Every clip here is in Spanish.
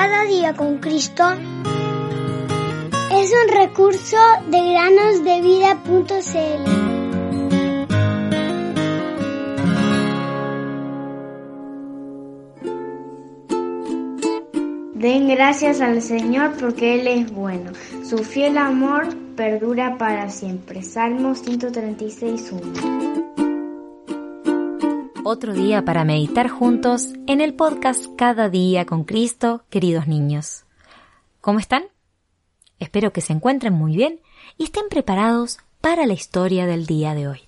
Cada día con Cristo es un recurso de granosdevida.cl. Den gracias al Señor porque Él es bueno. Su fiel amor perdura para siempre. Salmo 136.1 otro día para meditar juntos en el podcast Cada día con Cristo, queridos niños. ¿Cómo están? Espero que se encuentren muy bien y estén preparados para la historia del día de hoy.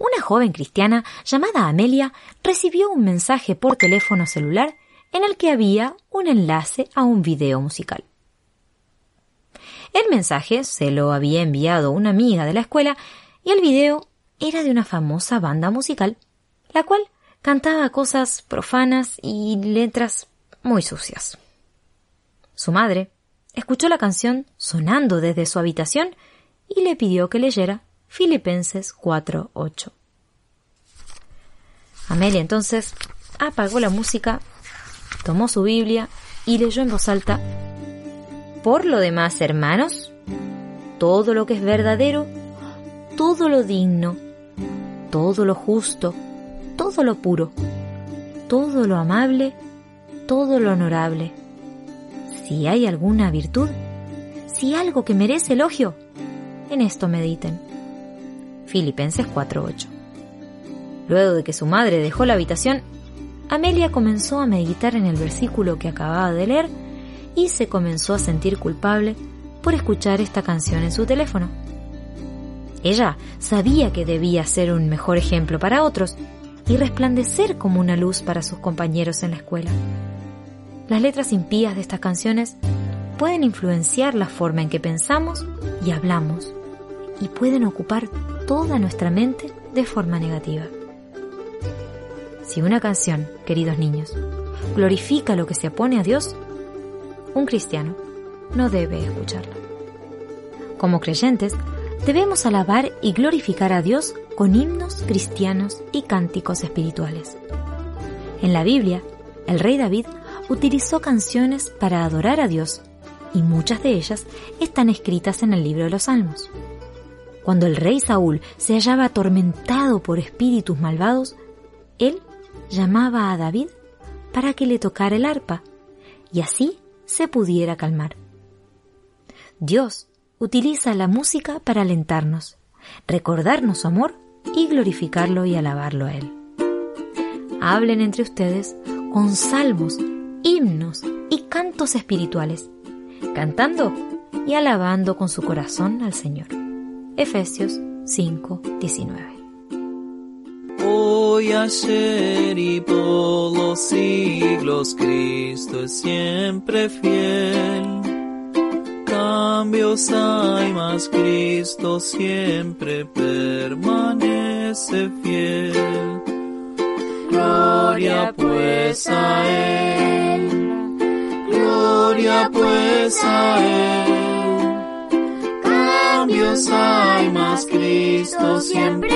Una joven cristiana llamada Amelia recibió un mensaje por teléfono celular en el que había un enlace a un video musical. El mensaje se lo había enviado una amiga de la escuela y el video era de una famosa banda musical, la cual cantaba cosas profanas y letras muy sucias. Su madre escuchó la canción sonando desde su habitación y le pidió que leyera Filipenses 4.8. Amelia entonces apagó la música, tomó su Biblia y leyó en voz alta Por lo demás, hermanos, todo lo que es verdadero, todo lo digno, todo lo justo, todo lo puro, todo lo amable, todo lo honorable. Si hay alguna virtud, si algo que merece elogio, en esto mediten. Filipenses 4:8. Luego de que su madre dejó la habitación, Amelia comenzó a meditar en el versículo que acababa de leer y se comenzó a sentir culpable por escuchar esta canción en su teléfono. Ella sabía que debía ser un mejor ejemplo para otros y resplandecer como una luz para sus compañeros en la escuela. Las letras impías de estas canciones pueden influenciar la forma en que pensamos y hablamos y pueden ocupar toda nuestra mente de forma negativa. Si una canción, queridos niños, glorifica lo que se opone a Dios, un cristiano no debe escucharla. Como creyentes, debemos alabar y glorificar a Dios con himnos cristianos y cánticos espirituales. En la Biblia, el rey David utilizó canciones para adorar a Dios y muchas de ellas están escritas en el libro de los Salmos. Cuando el rey Saúl se hallaba atormentado por espíritus malvados, él llamaba a David para que le tocara el arpa y así se pudiera calmar. Dios utiliza la música para alentarnos, recordarnos su amor y glorificarlo y alabarlo a Él. Hablen entre ustedes con salmos, himnos y cantos espirituales, cantando y alabando con su corazón al Señor. Efesios 5:19 Hoy, ayer y por los siglos, Cristo es siempre fiel cambios hay, más Cristo siempre permanece fiel. Gloria pues a Él, gloria pues a Él. Cambios hay, más Cristo siempre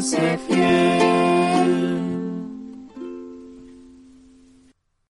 permanece fiel.